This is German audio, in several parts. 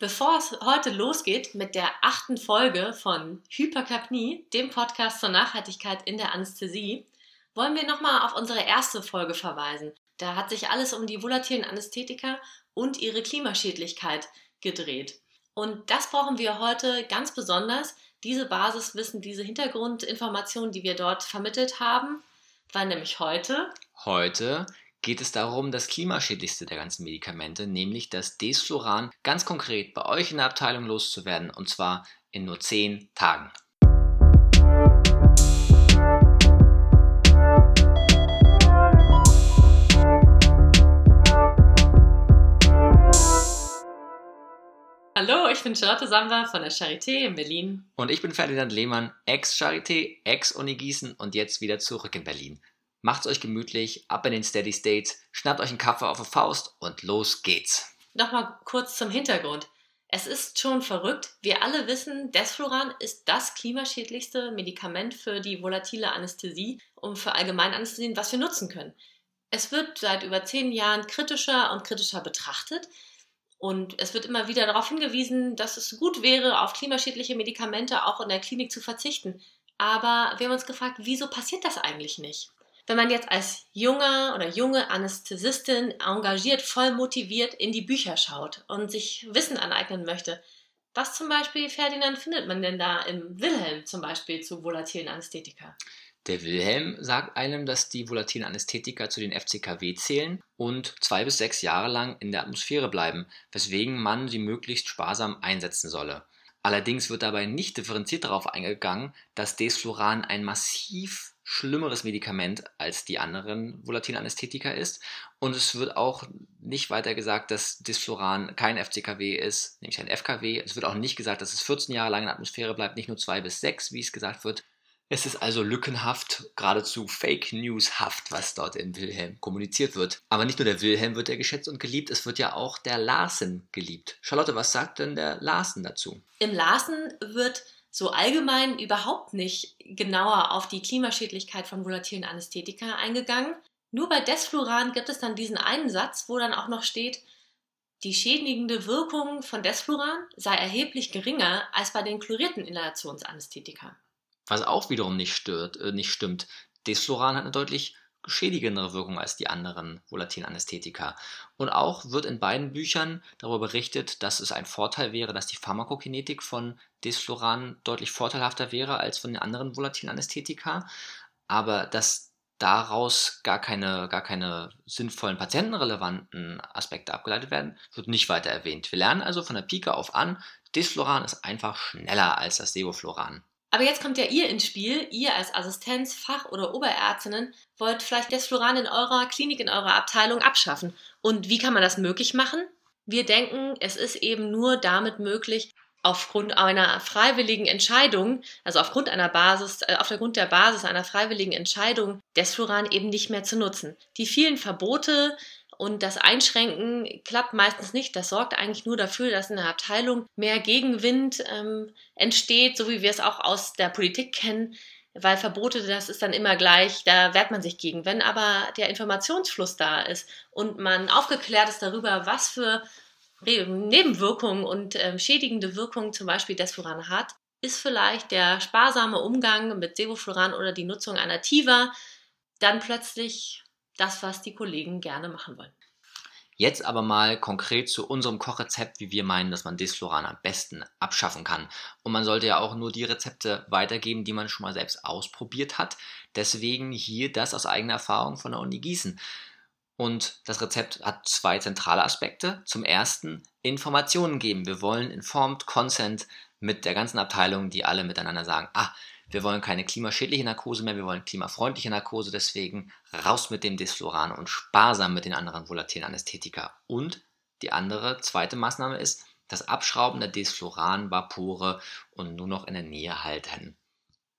Bevor es heute losgeht mit der achten Folge von Hyperkapnie, dem Podcast zur Nachhaltigkeit in der Anästhesie, wollen wir nochmal auf unsere erste Folge verweisen. Da hat sich alles um die volatilen Anästhetika und ihre Klimaschädlichkeit gedreht. Und das brauchen wir heute ganz besonders, diese Basiswissen, diese Hintergrundinformationen, die wir dort vermittelt haben, weil nämlich heute. Heute geht es darum, das klimaschädlichste der ganzen Medikamente, nämlich das Desfluran, ganz konkret bei euch in der Abteilung loszuwerden und zwar in nur 10 Tagen. Hallo, ich bin Charlotte Samba von der Charité in Berlin. Und ich bin Ferdinand Lehmann, Ex-Charité, Ex-Uni Gießen und jetzt wieder zurück in Berlin. Macht's euch gemütlich, ab in den Steady States, schnappt euch einen Kaffee auf die Faust und los geht's. Nochmal kurz zum Hintergrund. Es ist schon verrückt. Wir alle wissen, Desfluran ist das klimaschädlichste Medikament für die volatile Anästhesie und für Allgemeinanästhesien, was wir nutzen können. Es wird seit über zehn Jahren kritischer und kritischer betrachtet. Und es wird immer wieder darauf hingewiesen, dass es gut wäre, auf klimaschädliche Medikamente auch in der Klinik zu verzichten. Aber wir haben uns gefragt, wieso passiert das eigentlich nicht? Wenn man jetzt als junger oder junge Anästhesistin engagiert, voll motiviert in die Bücher schaut und sich Wissen aneignen möchte, was zum Beispiel, Ferdinand, findet man denn da im Wilhelm zum Beispiel zu volatilen Anästhetika? Der Wilhelm sagt einem, dass die volatilen Anästhetika zu den FCKW zählen und zwei bis sechs Jahre lang in der Atmosphäre bleiben, weswegen man sie möglichst sparsam einsetzen solle. Allerdings wird dabei nicht differenziert darauf eingegangen, dass Desfluran ein massiv schlimmeres Medikament als die anderen volatilen Anästhetika ist. Und es wird auch nicht weiter gesagt, dass Disfluran kein FCKW ist, nämlich ein FKW. Es wird auch nicht gesagt, dass es 14 Jahre lang in der Atmosphäre bleibt, nicht nur 2 bis 6, wie es gesagt wird. Es ist also lückenhaft, geradezu Fake News-haft, was dort in Wilhelm kommuniziert wird. Aber nicht nur der Wilhelm wird er geschätzt und geliebt, es wird ja auch der Larsen geliebt. Charlotte, was sagt denn der Larsen dazu? Im Larsen wird so allgemein überhaupt nicht genauer auf die Klimaschädlichkeit von volatilen Anästhetika eingegangen. Nur bei Desfluran gibt es dann diesen einen Satz, wo dann auch noch steht, die schädigende Wirkung von Desfluran sei erheblich geringer als bei den chlorierten Inhalationsanästhetika. Was auch wiederum nicht, stört, äh, nicht stimmt. Desfluran hat eine deutlich schädigendere Wirkung als die anderen volatilen Anästhetika. Und auch wird in beiden Büchern darüber berichtet, dass es ein Vorteil wäre, dass die Pharmakokinetik von Desfluran deutlich vorteilhafter wäre als von den anderen volatilen Anästhetika, aber dass daraus gar keine, gar keine sinnvollen patientenrelevanten Aspekte abgeleitet werden, wird nicht weiter erwähnt. Wir lernen also von der Pike auf an, Desfluran ist einfach schneller als das Sevofluran. Aber jetzt kommt ja ihr ins Spiel. Ihr als Assistenz-, Fach- oder Oberärztinnen wollt vielleicht Desfluran in eurer Klinik, in eurer Abteilung abschaffen. Und wie kann man das möglich machen? Wir denken, es ist eben nur damit möglich, aufgrund einer freiwilligen Entscheidung, also aufgrund einer Basis, äh, auf der Basis einer freiwilligen Entscheidung, Desfluran eben nicht mehr zu nutzen. Die vielen Verbote, und das Einschränken klappt meistens nicht. Das sorgt eigentlich nur dafür, dass in der Abteilung mehr Gegenwind ähm, entsteht, so wie wir es auch aus der Politik kennen. Weil Verbote, das ist dann immer gleich, da wehrt man sich gegen. Wenn aber der Informationsfluss da ist und man aufgeklärt ist darüber, was für Nebenwirkungen und ähm, schädigende Wirkungen zum Beispiel Desfuran hat, ist vielleicht der sparsame Umgang mit Sevofluran oder die Nutzung einer Tiva dann plötzlich das, was die Kollegen gerne machen wollen. Jetzt aber mal konkret zu unserem Kochrezept, wie wir meinen, dass man Desfluran am besten abschaffen kann. Und man sollte ja auch nur die Rezepte weitergeben, die man schon mal selbst ausprobiert hat. Deswegen hier das aus eigener Erfahrung von der Uni Gießen. Und das Rezept hat zwei zentrale Aspekte. Zum ersten Informationen geben. Wir wollen Informed Consent mit der ganzen Abteilung, die alle miteinander sagen, ah, wir wollen keine klimaschädliche Narkose mehr, wir wollen klimafreundliche Narkose, deswegen raus mit dem Desfluran und sparsam mit den anderen volatilen Anästhetika. Und die andere, zweite Maßnahme ist, das Abschrauben der Desfluran-Vapore und nur noch in der Nähe halten.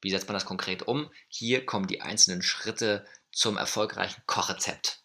Wie setzt man das konkret um? Hier kommen die einzelnen Schritte zum erfolgreichen Kochrezept.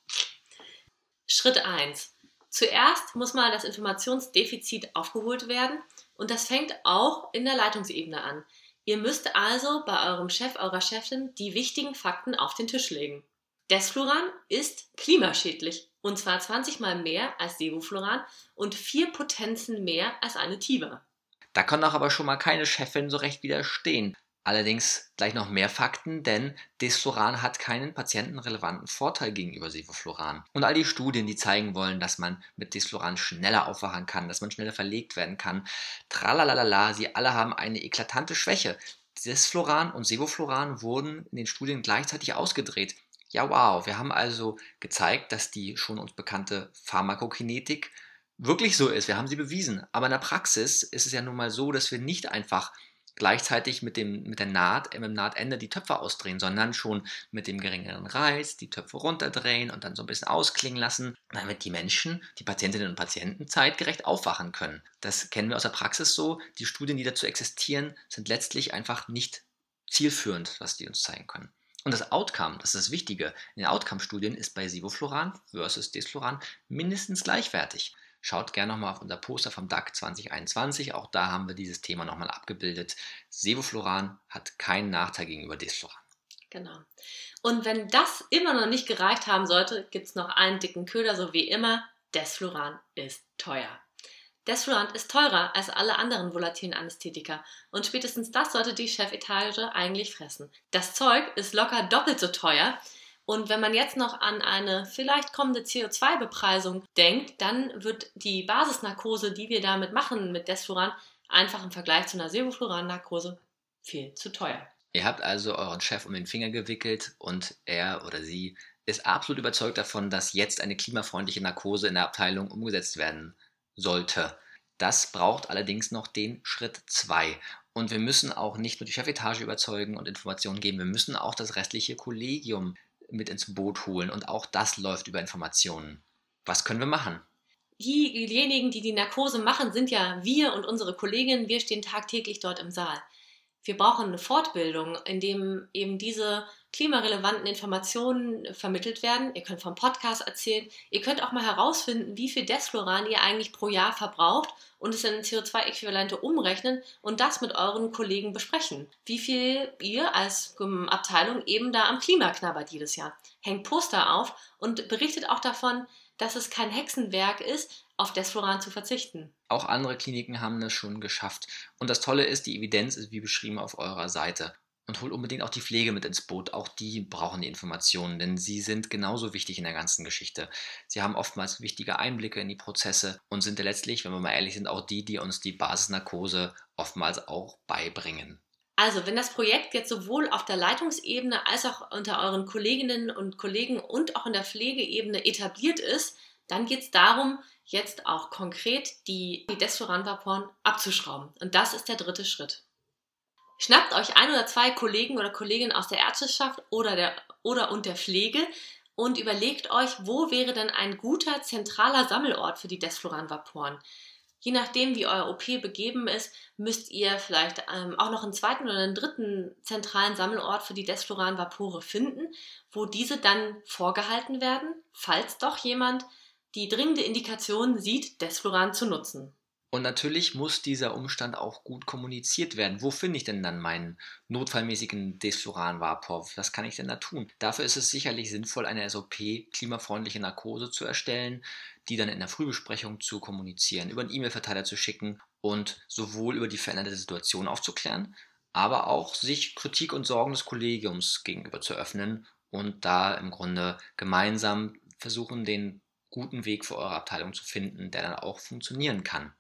Schritt 1. Zuerst muss mal das Informationsdefizit aufgeholt werden und das fängt auch in der Leitungsebene an. Ihr müsst also bei eurem Chef, eurer Chefin die wichtigen Fakten auf den Tisch legen. Desfluran ist klimaschädlich Und zwar 20 mal mehr als Sevofluran und vier Potenzen mehr als eine Tiva. Da kann auch aber schon mal keine Chefin so recht widerstehen. Allerdings gleich noch mehr Fakten, denn Desfloran hat keinen patientenrelevanten Vorteil gegenüber Sevofluran. Und all die Studien, die zeigen wollen, dass man mit Desfloran schneller aufwachen kann, dass man schneller verlegt werden kann, tralalala, sie alle haben eine eklatante Schwäche. Desfloran und Sevofluran wurden in den Studien gleichzeitig ausgedreht. Ja, wow, wir haben also gezeigt, dass die schon uns bekannte Pharmakokinetik wirklich so ist. Wir haben sie bewiesen. Aber in der Praxis ist es ja nun mal so, dass wir nicht einfach gleichzeitig mit, dem, mit der Naht, mit dem Nahtende die Töpfe ausdrehen, sondern schon mit dem geringeren Reiz die Töpfe runterdrehen und dann so ein bisschen ausklingen lassen, damit die Menschen, die Patientinnen und Patienten zeitgerecht aufwachen können. Das kennen wir aus der Praxis so. Die Studien, die dazu existieren, sind letztlich einfach nicht zielführend, was die uns zeigen können. Und das Outcome, das ist das Wichtige, in den Outcome-Studien ist bei Sivofluran versus Desfluran mindestens gleichwertig. Schaut gerne nochmal auf unser Poster vom DAC 2021. Auch da haben wir dieses Thema nochmal abgebildet. Sevofluran hat keinen Nachteil gegenüber Desfluran. Genau. Und wenn das immer noch nicht gereicht haben sollte, gibt es noch einen dicken Köder, so wie immer. Desfluran ist teuer. Desfluran ist teurer als alle anderen volatilen Anästhetika und spätestens das sollte die Chefetage eigentlich fressen. Das Zeug ist locker doppelt so teuer, und wenn man jetzt noch an eine vielleicht kommende CO2-Bepreisung denkt, dann wird die Basisnarkose, die wir damit machen mit Desfluran, einfach im Vergleich zu einer Sevofluran-Narkose viel zu teuer. Ihr habt also euren Chef um den Finger gewickelt und er oder sie ist absolut überzeugt davon, dass jetzt eine klimafreundliche Narkose in der Abteilung umgesetzt werden sollte. Das braucht allerdings noch den Schritt 2. Und wir müssen auch nicht nur die Chefetage überzeugen und Informationen geben, wir müssen auch das restliche Kollegium mit ins Boot holen und auch das läuft über Informationen. Was können wir machen? Diejenigen, die die Narkose machen, sind ja wir und unsere Kolleginnen. Wir stehen tagtäglich dort im Saal. Wir brauchen eine Fortbildung, in dem eben diese klimarelevanten Informationen vermittelt werden. Ihr könnt vom Podcast erzählen. Ihr könnt auch mal herausfinden, wie viel Desfloran ihr eigentlich pro Jahr verbraucht und es in CO2-Äquivalente umrechnen und das mit euren Kollegen besprechen. Wie viel ihr als ähm, Abteilung eben da am Klima knabbert jedes Jahr. Hängt Poster auf und berichtet auch davon, dass es kein Hexenwerk ist, auf Desfloran zu verzichten. Auch andere Kliniken haben das schon geschafft. Und das Tolle ist, die Evidenz ist wie beschrieben auf eurer Seite. Und holt unbedingt auch die Pflege mit ins Boot. Auch die brauchen die Informationen, denn sie sind genauso wichtig in der ganzen Geschichte. Sie haben oftmals wichtige Einblicke in die Prozesse und sind letztlich, wenn wir mal ehrlich sind, auch die, die uns die Basisnarkose oftmals auch beibringen. Also, wenn das Projekt jetzt sowohl auf der Leitungsebene als auch unter euren Kolleginnen und Kollegen und auch in der Pflegeebene etabliert ist, dann geht es darum, jetzt auch konkret die, die Desfloran-Vaporen abzuschrauben. Und das ist der dritte Schritt. Schnappt euch ein oder zwei Kollegen oder Kolleginnen aus der Ärzteschaft oder, der, oder und der Pflege und überlegt euch, wo wäre denn ein guter zentraler Sammelort für die Desfloran-Vaporen. Je nachdem, wie euer OP begeben ist, müsst ihr vielleicht ähm, auch noch einen zweiten oder einen dritten zentralen Sammelort für die Desfloran-Vapore finden, wo diese dann vorgehalten werden, falls doch jemand die dringende Indikation sieht, Desfloran zu nutzen. Und natürlich muss dieser Umstand auch gut kommuniziert werden. Wo finde ich denn dann meinen notfallmäßigen Desfluran-Vapor? Was kann ich denn da tun? Dafür ist es sicherlich sinnvoll, eine SOP klimafreundliche Narkose zu erstellen, die dann in der Frühbesprechung zu kommunizieren, über einen E-Mail-Verteiler zu schicken und sowohl über die veränderte Situation aufzuklären, aber auch sich Kritik und Sorgen des Kollegiums gegenüber zu öffnen und da im Grunde gemeinsam versuchen, den guten Weg für eure Abteilung zu finden, der dann auch funktionieren kann.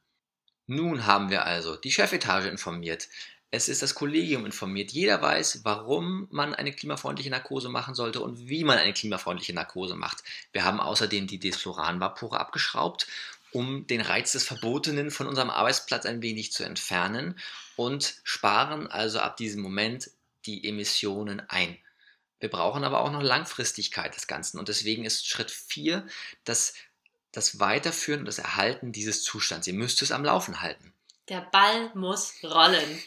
Nun haben wir also die Chefetage informiert. Es ist das Kollegium informiert. Jeder weiß, warum man eine klimafreundliche Narkose machen sollte und wie man eine klimafreundliche Narkose macht. Wir haben außerdem die Desfloran-Vapore abgeschraubt, um den Reiz des Verbotenen von unserem Arbeitsplatz ein wenig zu entfernen und sparen also ab diesem Moment die Emissionen ein. Wir brauchen aber auch noch Langfristigkeit des Ganzen und deswegen ist Schritt 4 das das Weiterführen und das Erhalten dieses Zustands. Ihr müsst es am Laufen halten. Der Ball muss rollen.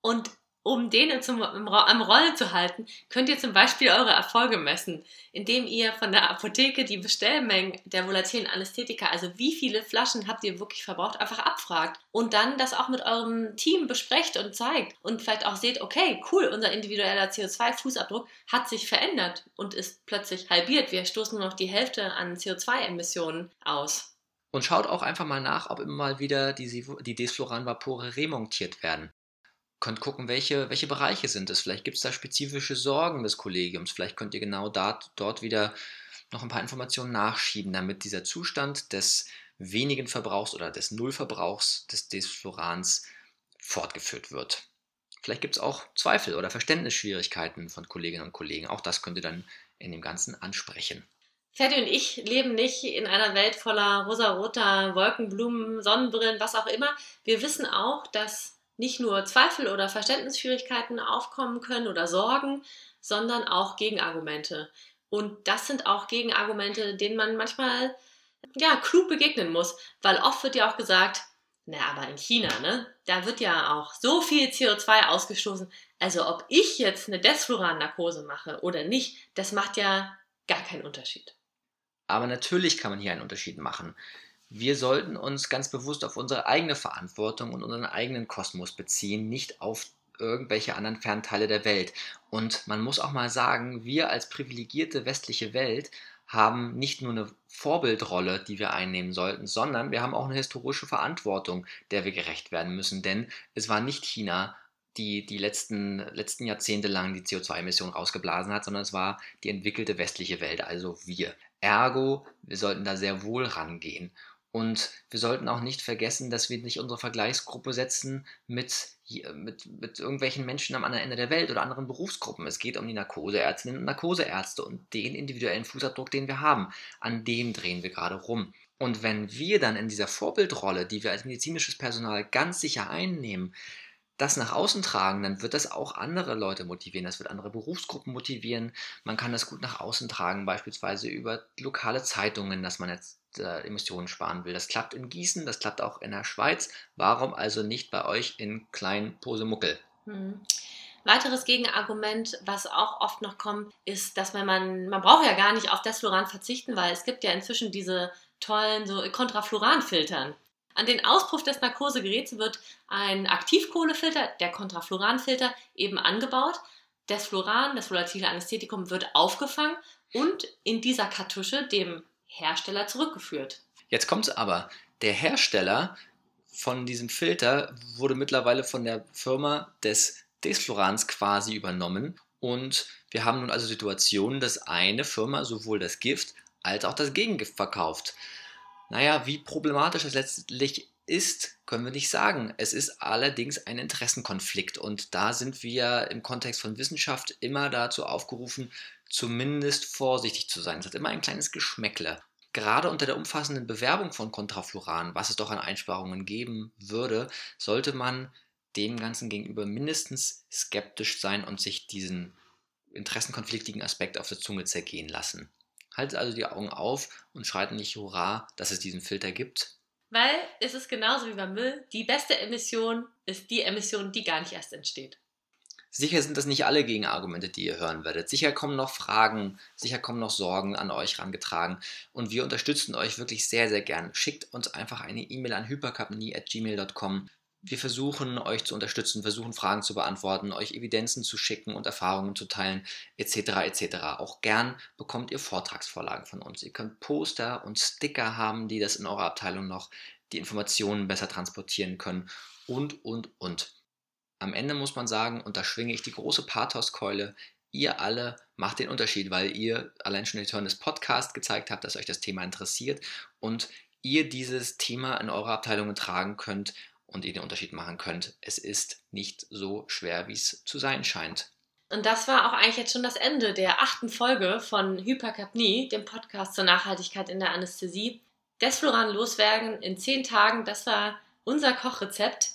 Und Um den zum, am Rollen zu halten, könnt ihr zum Beispiel eure Erfolge messen, indem ihr von der Apotheke die Bestellmengen der volatilen Anästhetika, also wie viele Flaschen habt ihr wirklich verbraucht, einfach abfragt und dann das auch mit eurem Team besprecht und zeigt und vielleicht auch seht, okay, cool, unser individueller CO2-Fußabdruck hat sich verändert und ist plötzlich halbiert. Wir stoßen nur noch die Hälfte an CO2-Emissionen aus. Und schaut auch einfach mal nach, ob immer mal wieder die, die Desfloran-Vapore remontiert werden könnt gucken, welche, welche Bereiche sind es. Vielleicht gibt es da spezifische Sorgen des Kollegiums. Vielleicht könnt ihr genau dort, dort wieder noch ein paar Informationen nachschieben, damit dieser Zustand des wenigen Verbrauchs oder des Nullverbrauchs des Desflorans fortgeführt wird. Vielleicht gibt es auch Zweifel oder Verständnisschwierigkeiten von Kolleginnen und Kollegen. Auch das könnt ihr dann in dem Ganzen ansprechen. Ferdi und ich leben nicht in einer Welt voller rosaroter Wolkenblumen, Sonnenbrillen, was auch immer. Wir wissen auch, dass nicht nur Zweifel oder Verständnisschwierigkeiten aufkommen können oder Sorgen, sondern auch Gegenargumente. Und das sind auch Gegenargumente, denen man manchmal ja klug begegnen muss, weil oft wird ja auch gesagt, na, aber in China, ne, da wird ja auch so viel CO2 ausgestoßen. Also ob ich jetzt eine Desfluran-Narkose mache oder nicht, das macht ja gar keinen Unterschied. Aber natürlich kann man hier einen Unterschied machen wir sollten uns ganz bewusst auf unsere eigene Verantwortung und unseren eigenen Kosmos beziehen, nicht auf irgendwelche anderen Fernteile der Welt. Und man muss auch mal sagen, wir als privilegierte westliche Welt haben nicht nur eine Vorbildrolle, die wir einnehmen sollten, sondern wir haben auch eine historische Verantwortung, der wir gerecht werden müssen. Denn es war nicht China, die die letzten, letzten Jahrzehnte lang die CO2-Emissionen rausgeblasen hat, sondern es war die entwickelte westliche Welt, also wir. Ergo, wir sollten da sehr wohl rangehen. Und wir sollten auch nicht vergessen, dass wir nicht unsere Vergleichsgruppe setzen mit, mit, mit irgendwelchen Menschen am anderen Ende der Welt oder anderen Berufsgruppen. Es geht um die Narkoseärztinnen und Narkoseärzte und den individuellen Fußabdruck, den wir haben. An dem drehen wir gerade rum. Und wenn wir dann in dieser Vorbildrolle, die wir als medizinisches Personal ganz sicher einnehmen, das nach außen tragen, dann wird das auch andere Leute motivieren, das wird andere Berufsgruppen motivieren. Man kann das gut nach außen tragen, beispielsweise über lokale Zeitungen, dass man jetzt äh, Emissionen sparen will. Das klappt in Gießen, das klappt auch in der Schweiz. Warum also nicht bei euch in klein Posemuckel? Hm. Weiteres Gegenargument, was auch oft noch kommt, ist, dass man, man, man braucht ja gar nicht auf Desfluran verzichten, weil es gibt ja inzwischen diese tollen so Kontrafluoranfiltern. An den Auspuff des Narkosegeräts wird ein Aktivkohlefilter, der Kontrafluoranfilter, eben angebaut. Desfluran, das volatile Anästhetikum, wird aufgefangen und in dieser Kartusche, dem Hersteller zurückgeführt. Jetzt kommt es aber. Der Hersteller von diesem Filter wurde mittlerweile von der Firma des Desflorans quasi übernommen. Und wir haben nun also Situationen, dass eine Firma sowohl das Gift als auch das Gegengift verkauft. Naja, wie problematisch das letztlich ist, können wir nicht sagen. Es ist allerdings ein Interessenkonflikt und da sind wir im Kontext von Wissenschaft immer dazu aufgerufen, zumindest vorsichtig zu sein. Es hat immer ein kleines Geschmäckle. Gerade unter der umfassenden Bewerbung von Kontrafluran, was es doch an Einsparungen geben würde, sollte man dem Ganzen gegenüber mindestens skeptisch sein und sich diesen interessenkonfliktigen Aspekt auf der Zunge zergehen lassen. Haltet also die Augen auf und schreit nicht Hurra, dass es diesen Filter gibt. Weil es ist genauso wie beim Müll, die beste Emission ist die Emission, die gar nicht erst entsteht. Sicher sind das nicht alle Gegenargumente, die ihr hören werdet. Sicher kommen noch Fragen, sicher kommen noch Sorgen an euch rangetragen. Und wir unterstützen euch wirklich sehr, sehr gern. Schickt uns einfach eine E-Mail an hypercapnie.gmail.com. Wir versuchen euch zu unterstützen, versuchen Fragen zu beantworten, euch Evidenzen zu schicken und Erfahrungen zu teilen, etc. etc. Auch gern bekommt ihr Vortragsvorlagen von uns. Ihr könnt Poster und Sticker haben, die das in eurer Abteilung noch die Informationen besser transportieren können und, und, und. Am Ende muss man sagen, und da schwinge ich die große Pathoskeule, ihr alle macht den Unterschied, weil ihr allein schon durch Hören des Podcasts gezeigt habt, dass euch das Thema interessiert und ihr dieses Thema in eurer Abteilung tragen könnt und ihr den Unterschied machen könnt. Es ist nicht so schwer, wie es zu sein scheint. Und das war auch eigentlich jetzt schon das Ende der achten Folge von Hyperkapnie, dem Podcast zur Nachhaltigkeit in der Anästhesie. Desfloran loswerden in zehn Tagen, das war unser Kochrezept.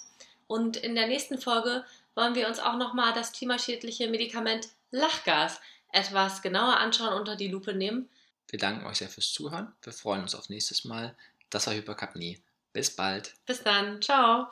Und in der nächsten Folge wollen wir uns auch nochmal das klimaschädliche Medikament Lachgas etwas genauer anschauen, unter die Lupe nehmen. Wir danken euch sehr fürs Zuhören. Wir freuen uns auf nächstes Mal. Das war Hyperkapnie. Bis bald. Bis dann. Ciao.